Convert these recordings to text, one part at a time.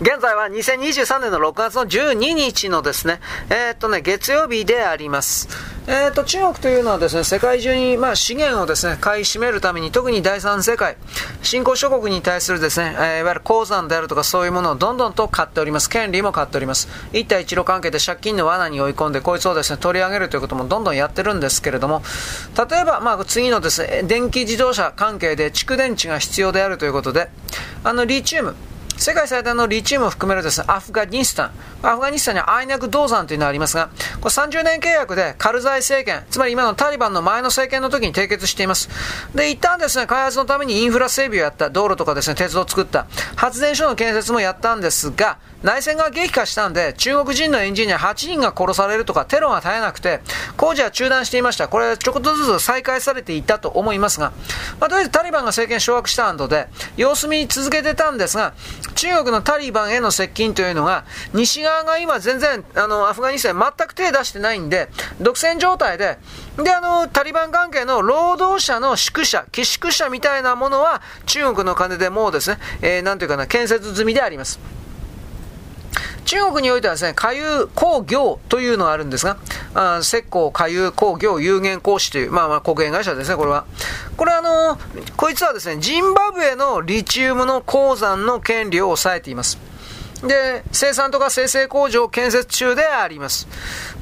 現在は2023年の6月の12日のですね、えー、っとね、月曜日であります。えー、っと、中国というのはですね、世界中に、まあ、資源をですね、買い占めるために、特に第三世界、新興諸国に対するですね、えー、いわゆる鉱山であるとかそういうものをどんどんと買っております。権利も買っております。一帯一路関係で借金の罠に追い込んで、こいつをですね、取り上げるということもどんどんやってるんですけれども、例えば、まあ、次のですね、電気自動車関係で蓄電池が必要であるということで、あの、リチウム、世界最大のリチウムを含めるですね、アフガニスタン。アフガニスタンにはアイナク銅山というのがありますが、これ30年契約でカルザイ政権、つまり今のタリバンの前の政権の時に締結しています。で、一旦ですね、開発のためにインフラ整備をやった、道路とかですね、鉄道を作った、発電所の建設もやったんですが、内戦が激化したんで、中国人のエンジニア8人が殺されるとか、テロが絶えなくて、工事は中断していました。これ、ちょこっとずつ再開されていたと思いますが、まあ、とりあえずタリバンが政権掌握したので、様子見続けてたんですが、中国のタリバンへの接近というのが、西側が今全然、あの、アフガニスタン全く手出してないんで、独占状態で、で、あの、タリバン関係の労働者の宿舎、寄宿舎みたいなものは、中国の金でもうですね、えー、なんていうかな、建設済みであります。中国においてはですね、下遊工業というのがあるんですが、あ石膏、下遊工業有限公司という、まあまあ国営会社ですね、これは。これあのー、こいつはですね、ジンバブエのリチウムの鉱山の権利を抑えています。で、生産とか生成工場建設中であります。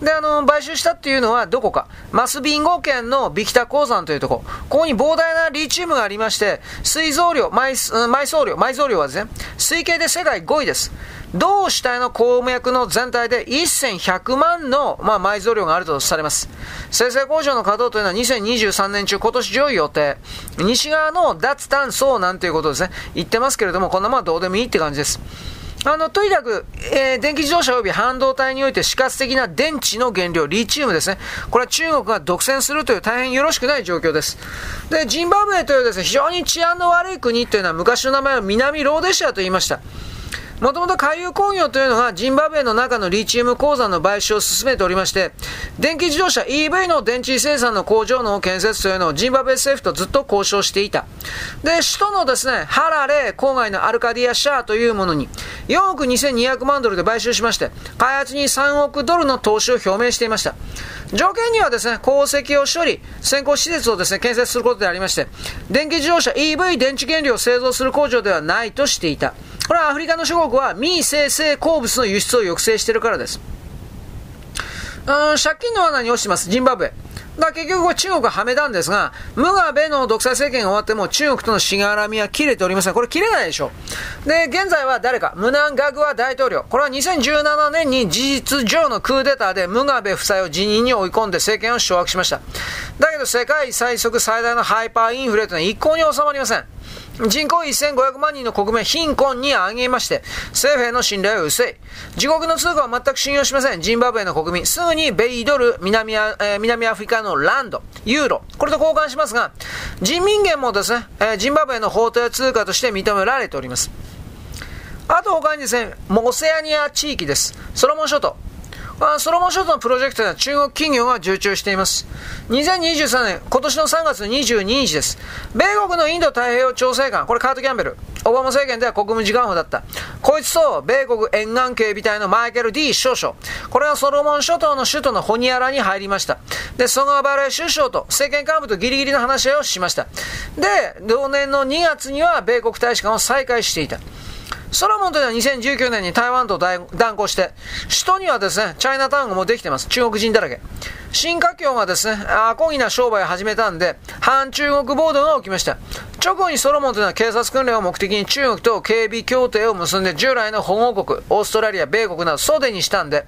で、あの、買収したっていうのはどこか。マスビンゴ県のビキタ鉱山というとこ。ここに膨大なリチウムがありまして、水増量、埋蔵量、埋蔵量はですね、推計で世界5位です。同主体の鉱脈の全体で1100万の、まあ、埋蔵量があるとされます。生成工場の稼働というのは2023年中、今年上位予定。西側の脱炭素なんていうことですね。言ってますけれども、こんなものはどうでもいいって感じです。あの、とにかく、えー、電気自動車及び半導体において死活的な電池の原料、リチウムですね。これは中国が独占するという大変よろしくない状況です。で、ジンバブエというですね、非常に治安の悪い国というのは昔の名前は南ローデシアと言いました。もともと海遊工業というのがジンバブエの中のリチウム鉱山の買収を進めておりまして、電気自動車 EV の電池生産の工場の建設というのをジンバブエ政府とずっと交渉していた。で、首都のですね、ハラレ郊外のアルカディアシャーというものに4億2200万ドルで買収しまして、開発に3億ドルの投資を表明していました。条件にはですね、鉱石を処理、先行施設をですね、建設することでありまして、電気自動車 EV 電池原料を製造する工場ではないとしていた。これはアフリカの諸国は未生成鉱物の輸出を抑制しているからです。うん、借金の罠に落ちてます、ジンバブエ。だ結局中国ははめたんですが、ムガベの独裁政権が終わっても中国とのしがらみは切れておりません。これ切れないでしょ。で、現在は誰か、ムナンガグワ大統領。これは2017年に事実上のクーデターでムガベ夫妻を辞任に追い込んで政権を掌握しました。だけど世界最速最大のハイパーインフレというのは一向に収まりません。人口1500万人の国民貧困に上げまして、政府への信頼は薄い。自国の通貨は全く信用しません。ジンバブエの国民。すぐに米ドル、南ア,、えー、南アフリカのランド、ユーロ、これと交換しますが、人民元もですね、えー、ジンバブエの法定通貨として認められております。あと他にですね、モセアニア地域です。ソロモン諸島。ソロモン諸島のプロジェクトでは中国企業が受注しています。2023年、今年の3月22日です。米国のインド太平洋調整官、これカート・キャンベル。オバマ政権では国務次官補だった。こいつと、米国沿岸警備隊のマイケル・ D 少将。これはソロモン諸島の首都のホニアラに入りました。で、ソガバレ首相と政権幹部とギリギリの話し合いをしました。で、同年の2月には米国大使館を再開していた。ソロモンというのは2019年に台湾と断交して、首都にはですね、チャイナタウンもできてます。中国人だらけ。新華僑がですね、アコギな商売を始めたんで、反中国暴動が起きました。直後にソロモンというのは警察訓練を目的に中国と警備協定を結んで従来の保護国、オーストラリア、米国など袖にしたんで、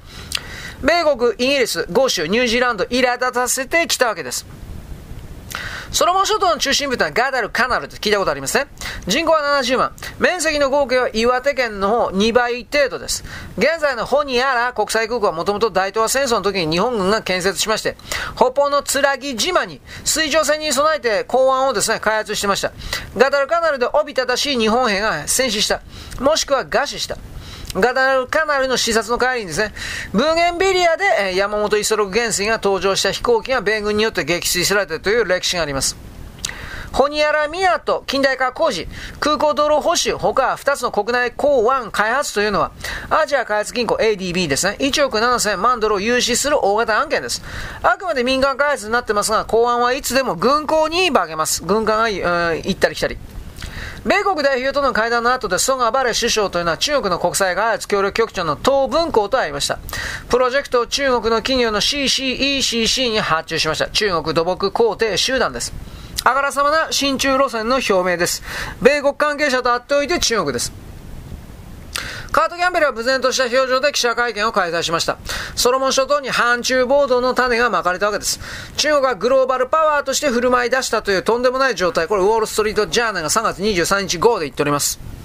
米国、イギリス、豪州、ニュージーランド、苛立たせてきたわけです。ソロモン諸島の中心部とはガダルカナルって聞いたことありますね。人口は70万。面積の合計は岩手県の方2倍程度です。現在のホニアラ国際空港はもともと大東亜戦争の時に日本軍が建設しまして、北方のつらぎ島に水上船に備えて港湾をですね、開発してました。ガダルカナルでおびただしい日本兵が戦死した。もしくは餓死した。ガダルカナルの視察の帰りにですね、ブーゲンビリアで、山本五十六元帥が登場した飛行機が米軍によって撃墜されたという歴史があります。ホニアラ港近代化工事、空港道路保守、他2つの国内港湾開発というのは、アジア開発銀行 ADB ですね、1億7000万ドルを融資する大型案件です。あくまで民間開発になってますが、港湾はいつでも軍港に化けます。軍艦が、行ったり来たり。米国代表との会談の後でソン・アバレ首相というのは中国の国際開発協力局長の東文校と会いました。プロジェクトを中国の企業の CCECC に発注しました。中国土木工程集団です。あからさまな親中路線の表明です。米国関係者と会っておいて中国です。カート・キャンベルは無然とした表情で記者会見を開催しました。ソロモン諸島に反中暴動の種がまかれたわけです。中国がグローバルパワーとして振る舞い出したというとんでもない状態。これ、ウォール・ストリート・ジャーナルが3月23日号で言っております。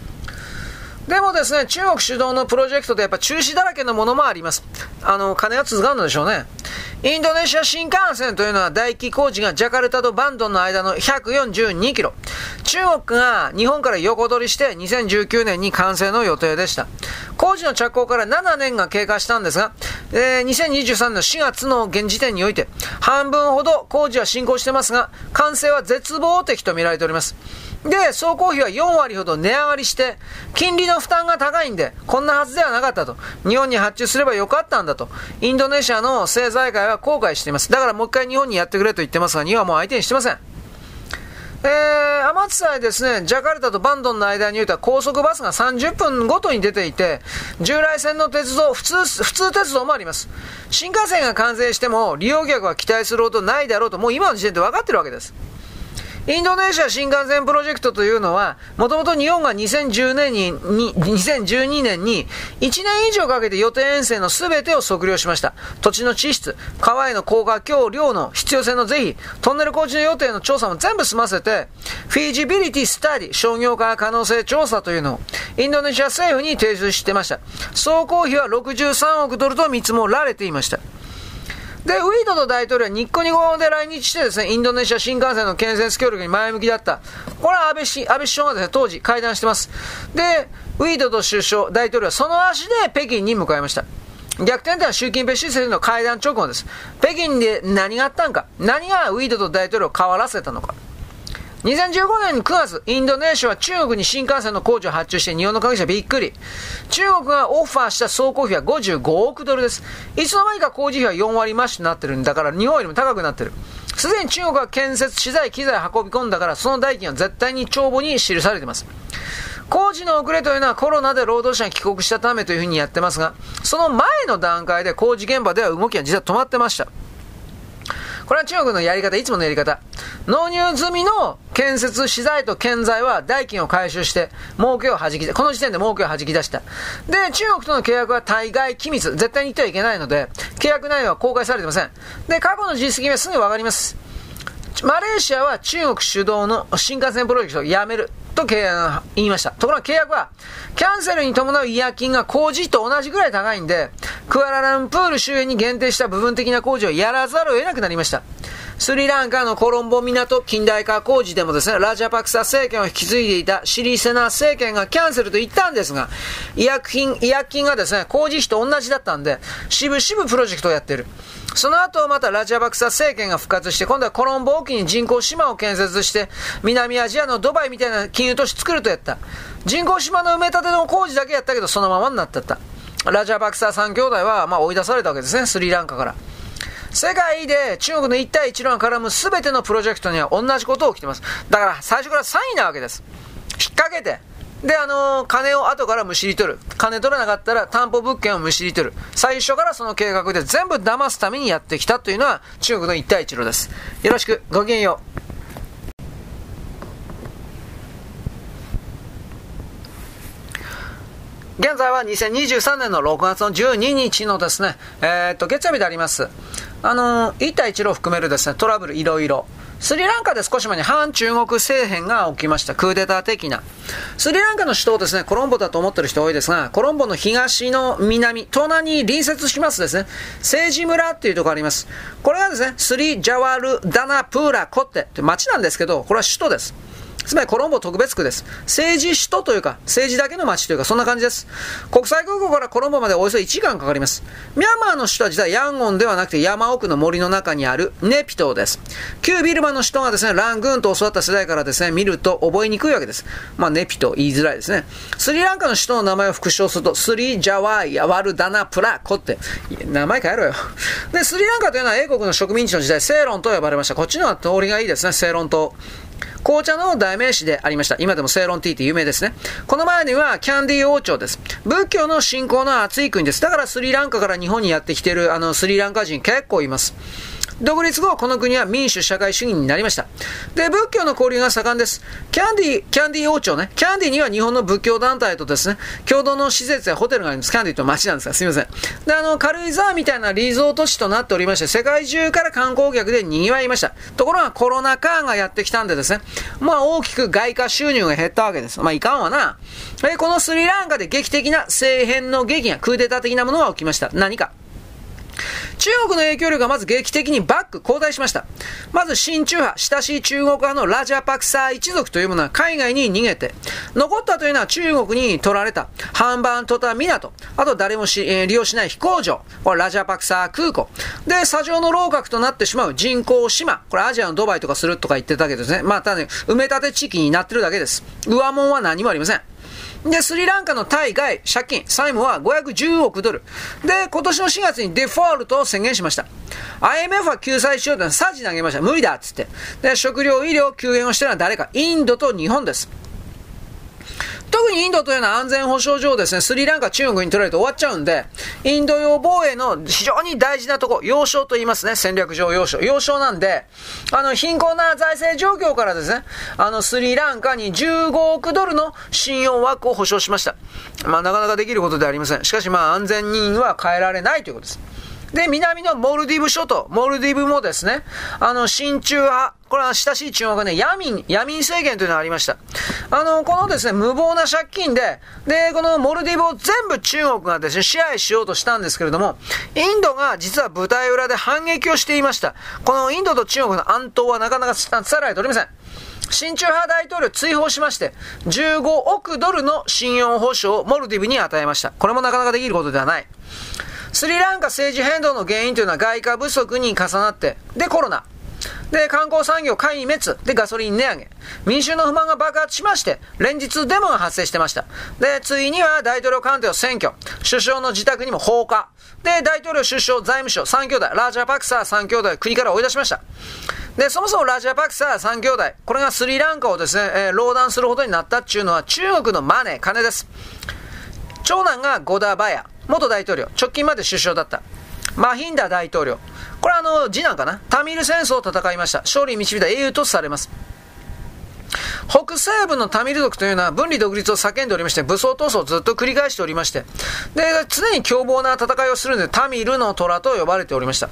でもですね、中国主導のプロジェクトでやっぱ中止だらけのものもあります。あの、金が続かんのでしょうね。インドネシア新幹線というのは大気工事がジャカルタとバンドンの間の142キロ。中国が日本から横取りして2019年に完成の予定でした。工事の着工から7年が経過したんですが、えー、2023年の4月の現時点において、半分ほど工事は進行してますが、完成は絶望的と見られております。で、総工費は4割ほど値上がりして、金利の負担が高いんで、こんなはずではなかったと。日本に発注すればよかったんだと。インドネシアの政財界は後悔しています。だからもう一回日本にやってくれと言ってますが、日本はもう相手にしてません。えー、天津さえですね、ジャカルタとバンドンの間においては高速バスが30分ごとに出ていて、従来線の鉄道、普通、普通鉄道もあります。新幹線が完成しても、利用客は期待することないだろうと、もう今の時点で分かってるわけです。インドネシア新幹線プロジェクトというのは、もともと日本が2010年に、に2012年に1年以上かけて予定遠征の全てを測量しました。土地の地質、川への高架橋梁の必要性の是非、トンネル工事の予定の調査も全部済ませて、フィージビリティスタディ、商業化可能性調査というのを、インドネシア政府に提出してました。総工費は63億ドルと見積もられていました。で、ウィードと大統領はニッコニコで来日してですね、インドネシア新幹線の建設協力に前向きだった。これは安倍氏、安倍首相がですね、当時会談してます。で、ウィードと首相、大統領はその足で北京に向かいました。逆転では習近平主席の会談直後です。北京で何があったんか、何がウィードと大統領を変わらせたのか。2015年9月、インドネシアは中国に新幹線の工事を発注して日本の関係者びっくり。中国がオファーした総工費は55億ドルです。いつの間にか工事費は4割増しになってるんだから日本よりも高くなってる。すでに中国が建設資材、機材運び込んだからその代金は絶対に帳簿に記されています。工事の遅れというのはコロナで労働者が帰国したためというふうにやってますが、その前の段階で工事現場では動きが実は止まってました。これは中国のやり方、いつものやり方。納入済みの建設資材と建材は代金を回収して、儲けを弾き出、この時点で儲けを弾き出した。で、中国との契約は大概機密、絶対に言ってはいけないので、契約内容は公開されてません。で、過去の実績はすぐわかります。マレーシアは中国主導の新幹線プロジェクトをやめる。と言いました。ところが契約は、キャンセルに伴う違約金が工事と同じぐらい高いんで、クアラランプール周辺に限定した部分的な工事をやらざるを得なくなりました。スリランカのコロンボ港近代化工事でもですね、ラジャパクサ政権を引き継いでいたシリセナ政権がキャンセルと言ったんですが、違約金、違約金がですね、工事費と同じだったんで、しぶしぶプロジェクトをやってる。その後またラジャバクサ政権が復活して、今度はコロンボ沖に人工島を建設して、南アジアのドバイみたいな金融都市作るとやった。人工島の埋め立ての工事だけやったけど、そのままになってった。ラジャバクサ3兄弟は、まあ追い出されたわけですね、スリランカから。世界で中国の一帯一路が絡む全てのプロジェクトには同じことを起きてます。だから最初から3位なわけです。引っ掛けて、で、あのー、金を後からむしり取る。金取らなかったら担保物件をむしり取る。最初からその計画で全部騙すためにやってきたというのは中国の一帯一路です。よろしく、ごきげんよう。現在は2023年の6月の12日のですね、えー、っと、月曜日であります。あの、一帯一路を含めるですね、トラブルいろいろ。スリランカで少し前に反中国政変が起きました。クーデター的な。スリランカの首都をですね、コロンボだと思ってる人多いですが、コロンボの東の南、隣に隣接しますですね、政治村っていうところあります。これはですね、スリ・ジャワル・ダナ・プーラ・コッテって町なんですけど、これは首都です。つまりコロンボ特別区です。政治首都というか、政治だけの街というか、そんな感じです。国際空港からコロンボまでおよそ1時間かかります。ミャンマーの首都は実はヤンゴンではなくて山奥の森の中にあるネピトーです。旧ビルマの首都がですね、ラングーンと教わった世代からですね、見ると覚えにくいわけです。まあ、ネピトー言いづらいですね。スリランカの首都の名前を復唱すると、スリジャワイ、ヤワルダナプラコって、名前変えろよ。で、スリランカというのは英国の植民地の時代、セイロンと呼ばれました。こっちのは通りがいいですね、セイロン島。紅茶の代名詞でありました。今でもセイロンティーって有名ですね。この前にはキャンディー王朝です。仏教の信仰の厚い国です。だからスリランカから日本にやってきてるあのスリランカ人結構います。独立後、この国は民主社会主義になりました。で、仏教の交流が盛んです。キャンディ、キャンディ王朝ね。キャンディには日本の仏教団体とですね、共同の施設やホテルがあります。キャンディと町なんですが、すみません。で、あの、軽井沢みたいなリゾート地となっておりまして、世界中から観光客で賑わいました。ところがコロナ禍がやってきたんでですね、まあ大きく外貨収入が減ったわけです。まあいかんわな。え、このスリランカで劇的な政変の劇がクーデター的なものが起きました。何か。中国の影響力がまず劇的にバック、後退しました。まず親中派、親しい中国派のラジャパクサー一族というものは海外に逃げて、残ったというのは中国に取られた、ハンバントタ港、あと誰もし、えー、利用しない飛行場、これラジャパクサー空港。で、砂上の楼閣となってしまう人工島、これアジアのドバイとかするとか言ってたけどですね、まただね、埋め立て地域になってるだけです。上門は何もありません。で、スリランカの対外借金、債務は510億ドル。で、今年の4月にデフォルトを宣言しました。IMF は救済しようとサジ投げました。無理だっつって。で、食料、医療、救援をしたのは誰かインドと日本です。特にインドというのは安全保障上ですね、スリランカ、中国に取られて終わっちゃうんで、インド洋防衛の非常に大事なとこ、要衝と言いますね、戦略上要衝。要衝なんで、あの、貧困な財政状況からですね、あの、スリランカに15億ドルの信用枠を保証しました。まあ、なかなかできることではありません。しかし、まあ、安全人は変えられないということです。で、南のモルディブ諸島、モルディブもですね、あの、親中派、これは親しい中国がね、ヤミン、ヤミン政権というのがありました。あの、このですね、無謀な借金で、で、このモルディブを全部中国がですね、支配しようとしたんですけれども、インドが実は舞台裏で反撃をしていました。このインドと中国の暗闘はなかなか伝えられておりません。親中派大統領追放しまして、15億ドルの信用保証をモルディブに与えました。これもなかなかできることではない。スリランカ政治変動の原因というのは外貨不足に重なって、で、コロナ。で、観光産業壊滅。で、ガソリン値上げ。民衆の不満が爆発しまして、連日デモが発生してました。で、ついには大統領官邸を占拠。首相の自宅にも放火。で、大統領首相財務省3兄弟、ラージャパクサー3兄弟、国から追い出しました。で、そもそもラジャパクサー3兄弟、これがスリランカをですね、えー、浪弾するほどになったっていうのは中国のマネー、金です。長男がゴダバヤ。元大統領、直近まで首相だった。マヒンダ大統領。これはあの、次男かな？タミル戦争を戦いました。勝利に導いた英雄とされます。北西部のタミル族というのは分離独立を叫んでおりまして、武装闘争をずっと繰り返しておりまして、で、常に凶暴な戦いをするので、タミルの虎と呼ばれておりました。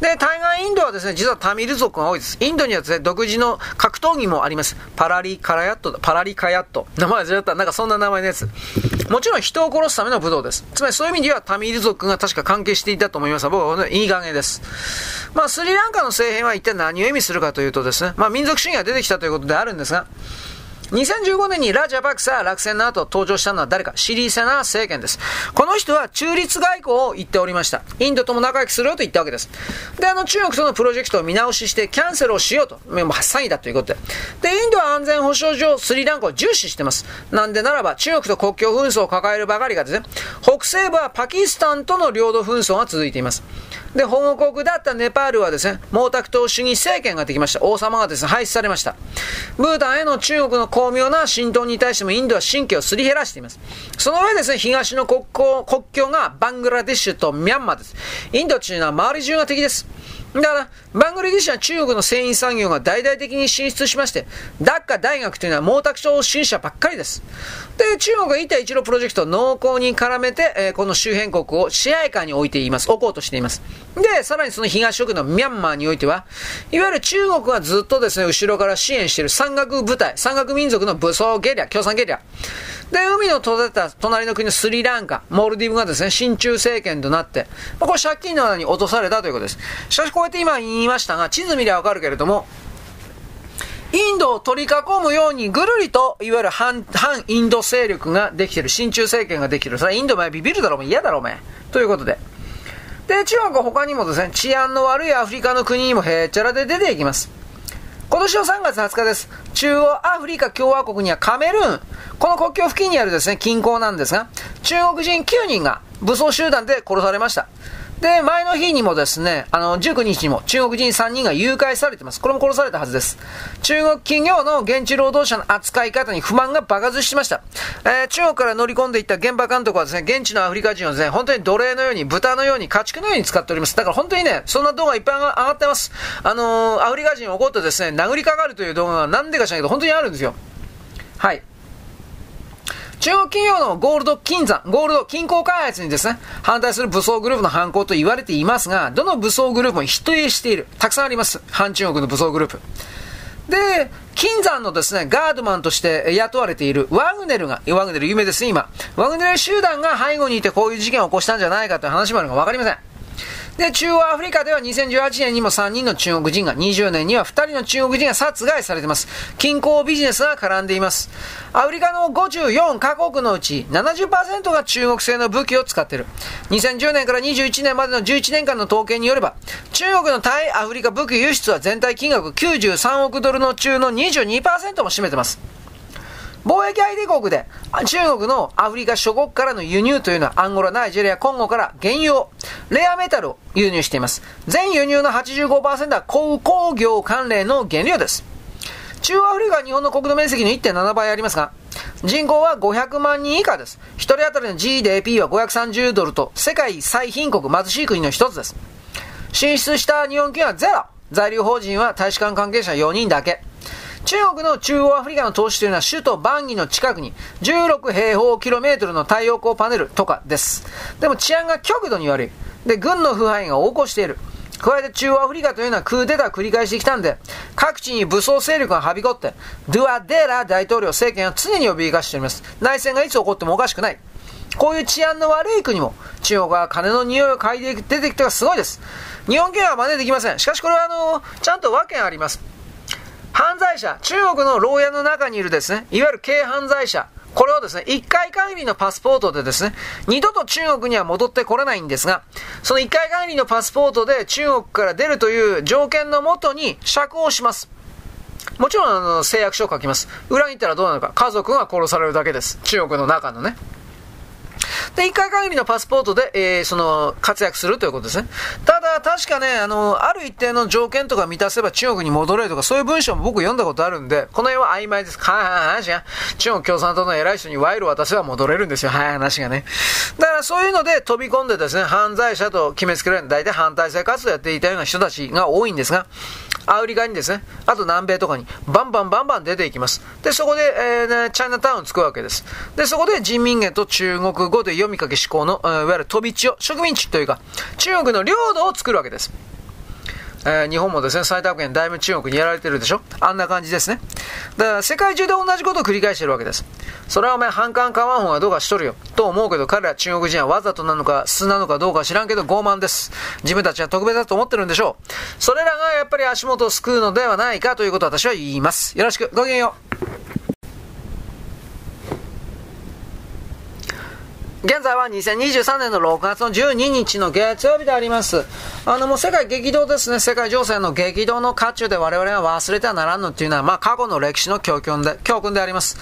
で、対岸インドはですね、実はタミル族が多いです。インドにはですね、独自の格闘技もあります。パラリカラヤットパラリカヤット。名前違った。なんかそんな名前のやつ。もちろん人を殺すための武道です。つまりそういう意味ではタミル族が確か関係していたと思います僕は、ね、いい加減です。まあ、スリランカの政変は一体何を意味するかというとですね、まあ、民族主義が出てきたということであるんですが、2015年にラジャパクサー落選の後登場したのは誰かシリーセナー政権です。この人は中立外交を言っておりました。インドとも仲良くするよと言ったわけです。で、あの中国とのプロジェクトを見直ししてキャンセルをしようと。もう詐欺だということで。で、インドは安全保障上スリランカを重視してます。なんでならば中国と国境紛争を抱えるばかりがですね、北西部はパキスタンとの領土紛争が続いています。で、保護国だったネパールはですね、毛沢東主義政権ができました。王様がですね、廃止されました。ブータンへの中国の巧妙な浸透に対してもインドは神経をすり減らしています。その上ですね、東の国交国境がバングラデシュとミャンマーです。インドというのは周り中が敵です。だから、バングラデシュは中国の繊維産業が大々的に進出しまして、ダッカ大学というのは毛沢東新社ばっかりです。で、中国が一帯一路プロジェクトを濃厚に絡めて、えー、この周辺国を支配下に置いています。置こうとしています。で、さらにその東食のミャンマーにおいては、いわゆる中国がずっとですね、後ろから支援している山岳部隊、山岳民族の武装ゲリラ、共産ゲリラ。で、海の閉ざた隣の国のスリランカ、モルディブがですね、親中政権となって、まあ、これ借金の穴に落とされたということです。しかしこうやって今言いましたが、地図見りゃわかるけれども、インドを取り囲むようにぐるりと、いわゆる反、反インド勢力ができてる、親中政権ができる。それはインドお前ビビるだろ、お前嫌だろ、お前。ということで。で、中国は他にもですね、治安の悪いアフリカの国にもへっちゃらで出ていきます。今年の3月20日です。中央アフリカ共和国にはカメルーン。この国境付近にあるですね、近郊なんですが、中国人9人が武装集団で殺されました。で、前の日にもですね、あの、19日にも中国人3人が誘拐されてます。これも殺されたはずです。中国企業の現地労働者の扱い方に不満が爆発しました。えー、中国から乗り込んでいった現場監督はですね、現地のアフリカ人をですね、本当に奴隷のように、豚のように、家畜のように使っております。だから本当にね、そんな動画いっぱい上がってます。あのー、アフリカ人怒ってですね、殴りかかるという動画が何でか知らないけど、本当にあるんですよ。はい。中国企業のゴールド金山、ゴールド金鉱開発にですね、反対する武装グループの犯行と言われていますが、どの武装グループも否定している。たくさんあります。反中国の武装グループ。で、金山のですね、ガードマンとして雇われているワグネルが、ワグネル有名ですね、今。ワグネル集団が背後にいてこういう事件を起こしたんじゃないかという話もあるのかわかりません。で、中央アフリカでは2018年にも3人の中国人が、20年には2人の中国人が殺害されています。均衡ビジネスが絡んでいます。アフリカの54カ国のうち70%が中国製の武器を使っている。2010年から21年までの11年間の統計によれば、中国の対アフリカ武器輸出は全体金額93億ドルの中の22%も占めています。貿易相手国で、中国のアフリカ諸国からの輸入というのは、アンゴラ、ナイジェリア、コンゴから原油を、レアメタルを輸入しています。全輸入の85%は鉱工業関連の原料です。中アフリカは日本の国土面積の1.7倍ありますが、人口は500万人以下です。1人当たりの GDP は530ドルと、世界最貧国、貧しい国の一つです。進出した日本企業はゼロ。在留邦人は大使館関係者4人だけ。中国の中央アフリカの投資というのは首都バンギの近くに16平方キロメートルの太陽光パネルとかです。でも治安が極度に悪い。で、軍の腐敗が横行している。加えて中央アフリカというのはクーデター繰り返してきたんで、各地に武装勢力がはびこって、ドゥアデーラ大統領政権は常に脅かしております。内戦がいつ起こってもおかしくない。こういう治安の悪い国も、中国は金の匂いを嗅いで出てきてはすごいです。日本系は真似できません。しかしこれはあの、ちゃんと訳があります。犯罪者、中国の牢屋の中にいるですね、いわゆる軽犯罪者、これをですね、一回限りのパスポートでですね、二度と中国には戻ってこれないんですが、その一回限りのパスポートで中国から出るという条件のもとに釈放します。もちろんあの誓約書を書きます。裏に行ったらどうなるか。家族が殺されるだけです。中国の中のね。で、一回限りのパスポートで、えー、その、活躍するということですね。ただ、確かね、あの、ある一定の条件とか満たせば中国に戻れるとか、そういう文章も僕読んだことあるんで、この辺は曖昧です。はいはい話が、中国共産党の偉い人に賄賂渡せば戻れるんですよ。はい話がね。だからそういうので飛び込んでですね、犯罪者と決めつけられる、大体反対性活動やっていたような人たちが多いんですが、アフリカにですね、あと南米とかに、バンバンバンバン出ていきます。で、そこで、えーね、チャイナタウンを作るわけです。で、そこで人民元と中国語で読み書き思考の、いわゆる飛び地を、植民地というか、中国の領土を作るわけです。えー、日本もですね、最多権だいぶ中国にやられてるでしょ？あんな感じですね。だから世界中で同じことを繰り返してるわけです。それはお前反感買わん方がどうかしとるよ。と思うけど彼ら中国人はわざとなのか素なのかどうか知らんけど傲慢です。自分たちは特別だと思ってるんでしょう。それらがやっぱり足元を救うのではないかということを私は言います。よろしく。ごきげんよう。現在は2023年の6月の12日の月曜日であります。あのもう世界激動ですね。世界情勢の激動の渦中で我々は忘れてはならんのっていうのは、まあ過去の歴史の教訓で、教訓であります。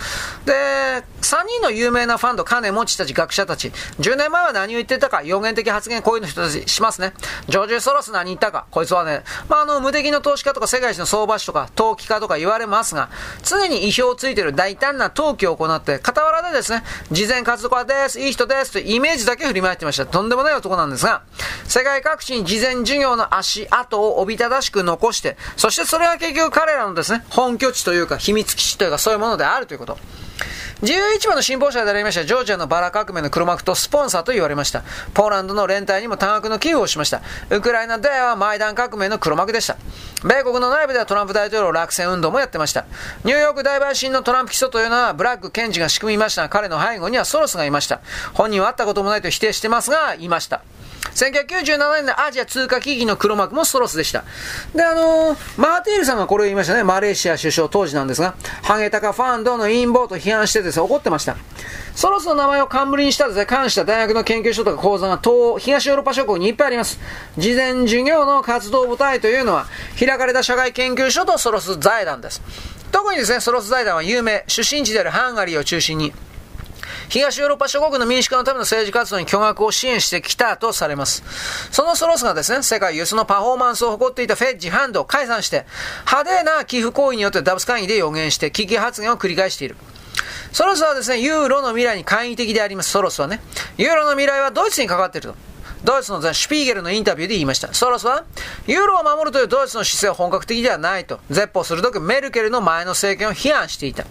で、3人の有名なファンド、金持ちたち、学者たち、10年前は何を言ってたか、予言的発言、こういうの人たちしますね。ジョージ・ソロス何言ったか、こいつはね、まああの、無敵の投資家とか世界一の相場師とか、投機家とか言われますが、常に意表をついてる大胆な投機を行って、傍らでですね、事前活動家です、いい人です、ですとイメージだけ振りまいてました。とんでもない男なんですが、世界各地に事前授業の足跡をおびただしく残して、そしてそれが結局彼らのですね、本拠地というか秘密基地というかそういうものであるということ。自由市場の信奉者でありましたジョージアのバラ革命の黒幕とスポンサーと言われました。ポーランドの連帯にも多額の寄付をしました。ウクライナではマイダン革命の黒幕でした。米国の内部ではトランプ大統領落選運動もやってました。ニューヨーク大陪審のトランプ起訴というのはブラック検事が仕組みましたが、彼の背後にはソロスがいました。本人は会ったこともないと否定してますが、いました。1997年のアジア通貨危機の黒幕もソロスでした。で、あのー、マーティールさんがこれを言いましたね。マレーシア首相当時なんですが、ハゲタカファンドの陰謀と批判してですね、怒ってました。ソロスの名前を冠にしたですね、関した大学の研究所とか講座が東、東ヨーロッパ諸国にいっぱいあります。事前授業の活動部隊というのは、開かれた社会研究所とソロス財団です。特にですね、ソロス財団は有名、出身地であるハンガリーを中心に、東ヨーロッパ諸国の民主化のための政治活動に巨額を支援してきたとされます。そのソロスがですね、世界有数のパフォーマンスを誇っていたフェッジファンドを解散して、派手な寄付行為によってダブス会議で予言して危機発言を繰り返している。ソロスはですね、ユーロの未来に懐疑的であります。ソロスはね。ユーロの未来はドイツに関わっていると。ドイツのデア・シュピーゲルのインタビューで言いました。ソロスは、ユーロを守るというドイツの姿勢は本格的ではないと、絶望するときメルケルの前の政権を批判していた。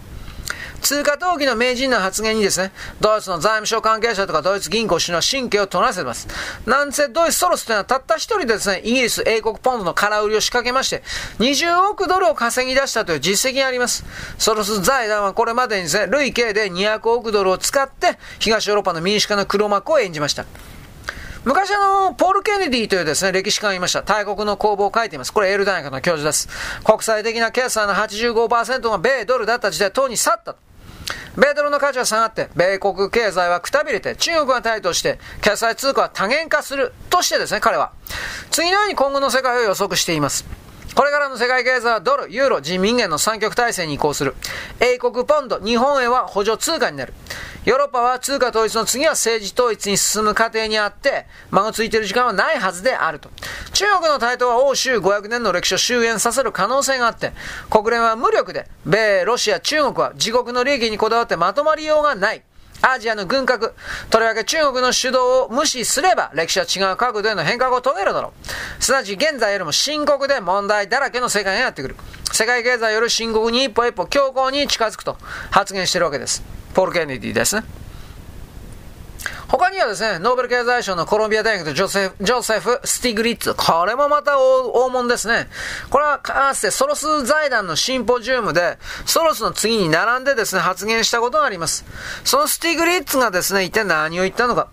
通貨投機の名人の発言にですね、ドイツの財務省関係者とかドイツ銀行首脳は神経を尖らせてます。なんせドイツソロスというのはたった一人でですね、イギリス英国ポンドの空売りを仕掛けまして、20億ドルを稼ぎ出したという実績があります。ソロス財団はこれまでにですね、累計で200億ドルを使って、東ヨーロッパの民主化の黒幕を演じました。昔あの、ポール・ケネディというですね、歴史家がいました。大国の公募を書いています。これエール大学の教授です。国際的な決済の85%が米ドルだった時代、党に去った。米ドルの価値は下がって、米国経済はくたびれて、中国が対として、決済通貨は多元化するとしてですね、彼は、次のように今後の世界を予測しています。これからの世界経済はドル、ユーロ、人民元の三極体制に移行する。英国ポンド、日本円は補助通貨になる。ヨーロッパは通貨統一の次は政治統一に進む過程にあって、間がついている時間はないはずであると。中国の台頭は欧州500年の歴史を終焉させる可能性があって、国連は無力で、米、ロシア、中国は自国の利益にこだわってまとまりようがない。アジアの軍拡、とりわけ中国の主導を無視すれば、歴史は違う角度への変革を遂げるだろう。すなわち現在よりも深刻で問題だらけの世界がやってくる。世界経済より深刻に一歩一歩強硬に近づくと発言しているわけです。ポール・ケネディですね。他にはですね、ノーベル経済賞のコロンビア大学のジョセフ、ジョセフ・スティグリッツ。これもまた大物ですね。これはかつてソロス財団のシンポジウムで、ソロスの次に並んでですね、発言したことがあります。そのスティグリッツがですね、一体何を言ったのか。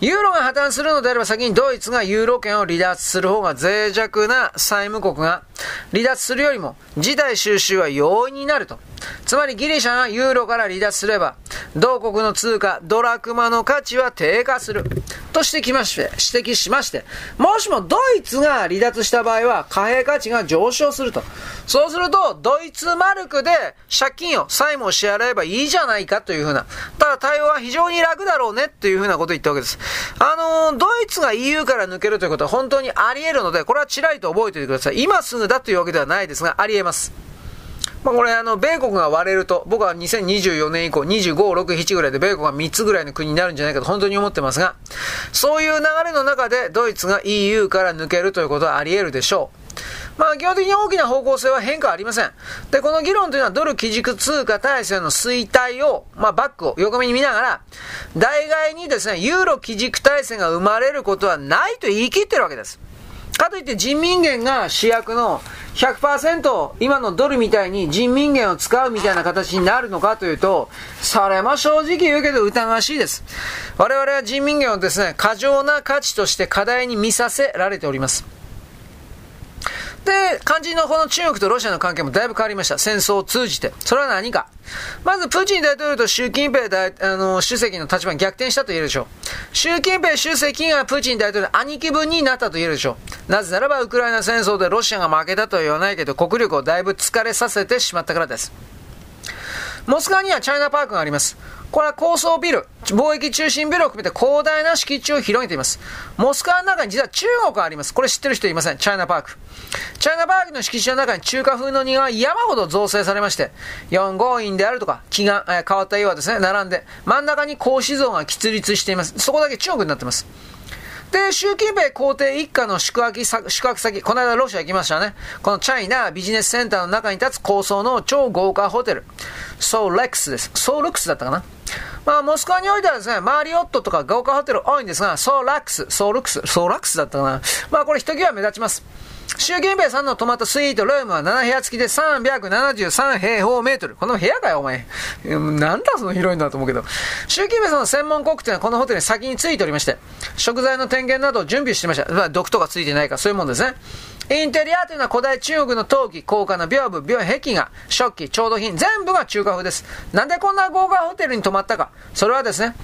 ユーロが破綻するのであれば先にドイツがユーロ圏を離脱する方が脆弱な債務国が離脱するよりも事態収集は容易になると。つまりギリシャがユーロから離脱すれば、同国の通貨ドラクマの価値は低下する。と指摘まして、指摘しまして、もしもドイツが離脱した場合は貨幣価値が上昇すると。そうすると、ドイツマルクで借金を、債務を支払えばいいじゃないかというふうな。ただ対応は非常に楽だろうねっていうふうなことを言ったわけです。あのー、ドイツが EU から抜けるということは本当にあり得るので、これはちらりと覚えておいてください。今すぐだというわけではないですが、あり得ます。まあ、これあの、米国が割れると、僕は2024年以降25、6、7ぐらいで米国が3つぐらいの国になるんじゃないかと本当に思ってますが、そういう流れの中でドイツが EU から抜けるということはあり得るでしょう。まあ基本的に大きな方向性は変化ありません。で、この議論というのはドル基軸通貨体制の衰退を、まあバックを横目に見ながら、代替にですね、ユーロ基軸体制が生まれることはないと言い切ってるわけです。かといって人民元が主役の100%今のドルみたいに人民元を使うみたいな形になるのかというと、それも正直言うけど疑わしいです。我々は人民元をですね、過剰な価値として課題に見させられております。で、肝心のこの中国とロシアの関係もだいぶ変わりました。戦争を通じて。それは何か。まず、プーチン大統領と習近平大あの主席の立場に逆転したと言えるでしょう。習近平主席がプーチン大統領の兄貴分になったと言えるでしょう。なぜならば、ウクライナ戦争でロシアが負けたとは言わないけど、国力をだいぶ疲れさせてしまったからです。モスクワにはチャイナパークがあります。これは高層ビル、貿易中心ビルを含めて広大な敷地を広げています。モスクワの中に実は中国があります。これ知ってる人いません？チャイナパーク。チャイナパークの敷地の中に中華風の庭が山ほど造成されまして、四合院であるとか、木が、えー、変わった家はですね、並んで、真ん中に格子像が喫立しています。そこだけ中国になってます。で、習近平皇帝一家の宿泊宿泊先、この間ロシア行きましたね。このチャイナビジネスセンターの中に立つ高層の超豪華ホテル。ソーレックスです。ソールックスだったかな？まあ、モスクワにおいてはですね、マリオットとか豪華ホテル多いんですが、ソーラックス、ソールクス、ソーラックスだったかな。まあ、これひときわ目立ちます。習近平さんの泊まったスイートルームは7部屋付きで373平方メートル。この部屋かよ、お前。なんだその広いんだと思うけど。習近平さんの先遣国賓はこのホテルに先についておりまして、食材の点検などを準備してました。まあ、毒とかついてないか、そういうもんですね。インテリアというのは古代中国の陶器、高価な屏風、屏壁画、食器、調度品、全部が中華風です。なんでこんな豪華ホテルに泊まったか。それはですね、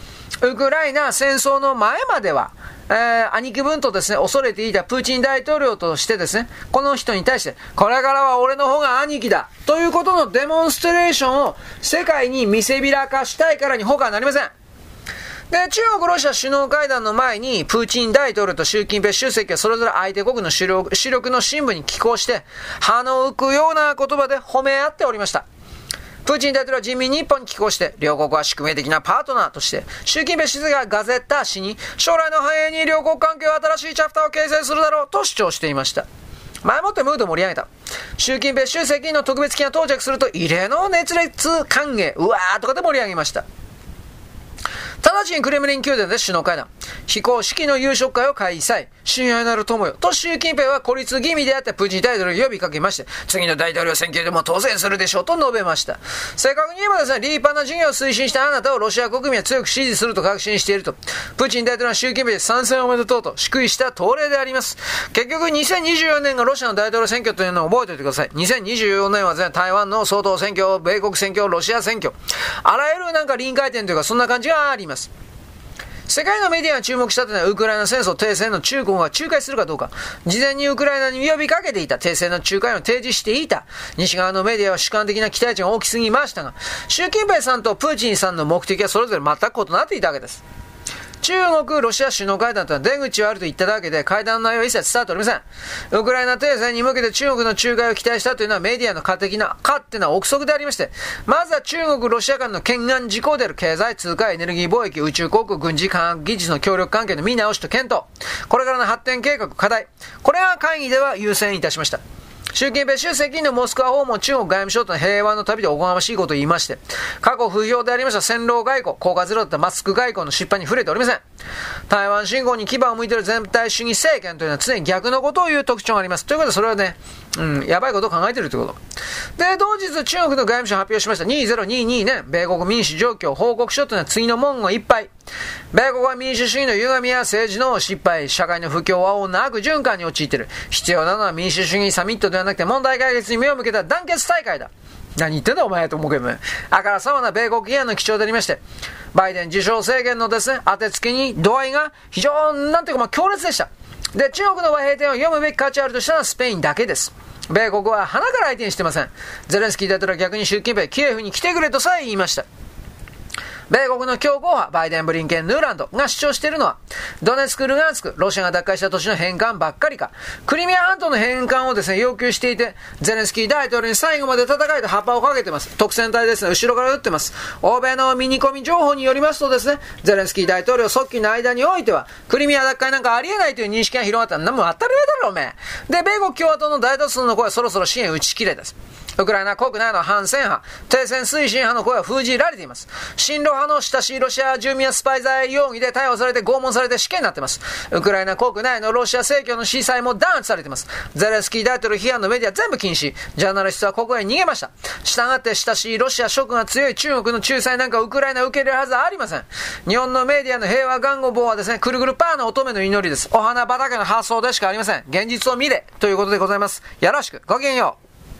ウクライナ戦争の前までは、えー、兄貴分とですね、恐れていたプーチン大統領としてですね、この人に対して、これからは俺の方が兄貴だということのデモンストレーションを世界に見せびらかしたいからに他はなりません。で、中国、ロシア首脳会談の前に、プーチン大統領と習近平主席はそれぞれ相手国の主力主力の新聞に寄稿して、歯の浮くような言葉で褒め合っておりました。プーチン大統領は人民日本に寄稿して、両国は宿命的なパートナーとして、習近平主席がガゼッタ紙に、将来の繁栄に両国関係は新しいチャプターを形成するだろうと主張していました。前もってムード盛り上げた。習近平主席の特別機が到着すると異例の熱烈歓迎、うわーとかで盛り上げました。直ちにクレムリン宮殿で首脳会談。非公式の夕食会を開催。親愛なる友よ。と習近平は孤立気味であったプーチン大統領を呼びかけまして、次の大統領選挙でも当選するでしょうと述べました。正確に言えばですね、立派な事業を推進したあなたをロシア国民は強く支持すると確信していると。プーチン大統領は習近平参戦おめでとうと祝意した通例であります。結局2024年がロシアの大統領選挙というのを覚えておいてください。2024年はですね、台湾の総統選挙、米国選挙、ロシア選挙。あらゆるなんか臨界点というかそんな感じがあります。世界のメディアが注目したというのはウクライナ戦争停戦の中国が仲介するかどうか、事前にウクライナに呼びかけていた停戦の仲介を提示していた、西側のメディアは主観的な期待値が大きすぎましたが、習近平さんとプーチンさんの目的はそれぞれ全く異なっていたわけです。中国、ロシア首脳会談とは出口はあると言っただけで会談の内容は一切伝わっておりません。ウクライナ停戦に向けて中国の仲介を期待したというのはメディアの過的な、勝手な憶測でありまして、まずは中国、ロシア間の懸案事項である経済、通貨、エネルギー貿易、宇宙航空、軍事科学技術の協力関係の見直しと検討、これからの発展計画、課題、これは会議では優先いたしました。習近平主席のモスクワ訪問中国外務省との平和の旅でおこがましいことを言いまして、過去不評でありました戦狼外交、効果ゼロだったマスク外交の失敗に触れておりません。台湾侵攻に牙を向いている全体主義政権というのは常に逆のことを言う特徴があります。ということで、それはね、うん、やばいことを考えてるということ。で、同日中国の外務省発表しました2022年、米国民主状況報告書というのは次の文言いっぱい。米国は民主主義の歪みや政治の失敗、社会の不況は大なく循環に陥っている。必要なのは民主主義サミットではなくて問題解決に目を向けた団結大会だ。何言ってんだお前と思うけどね。あからさまな米国議員の基調でありまして、バイデン受賞制限のですね、当てつけに度合いが非常、なんていうかまあ強烈でした。で、中国の和平点を読むべき価値あるとしたらスペインだけです。米国は鼻から相手にしてません。ゼレンスキー大統領は逆に習近平、キエフに来てくれとさえ言いました。米国の強硬派、バイデン、ブリンケン、ヌーランドが主張しているのは、ドネツク、ルガンスク、ロシアが奪回した都市の返還ばっかりか、クリミア半島の返還をですね、要求していて、ゼレンスキー大統領に最後まで戦えと葉っぱをかけてます。特戦隊ですね、後ろから撃ってます。欧米のミニコミ情報によりますとですね、ゼレンスキー大統領側近の間においては、クリミア奪回なんかありえないという認識が広がったんだ。も当たり前だろ、おめえ。で、米国共和党の大多数の声はそろそろ支援打ち切れです。ウクライナ国内の反戦派、停戦推進派の声は封じられています。親ロ派の親しいロシア住民やスパイ罪容疑で逮捕されて拷問されて死刑になっています。ウクライナ国内のロシア正教の司祭も弾圧されています。ゼレンスキー大統領批判のメディア全部禁止。ジャーナリストはここへ逃げました。従って親しいロシア色が強い中国の仲裁なんかウクライナ受け入れるはずはありません。日本のメディアの平和願望はですね、くるぐるパーの乙女の祈りです。お花畑の発想でしかありません。現実を見れということでございます。よろしく。ごきげんよう。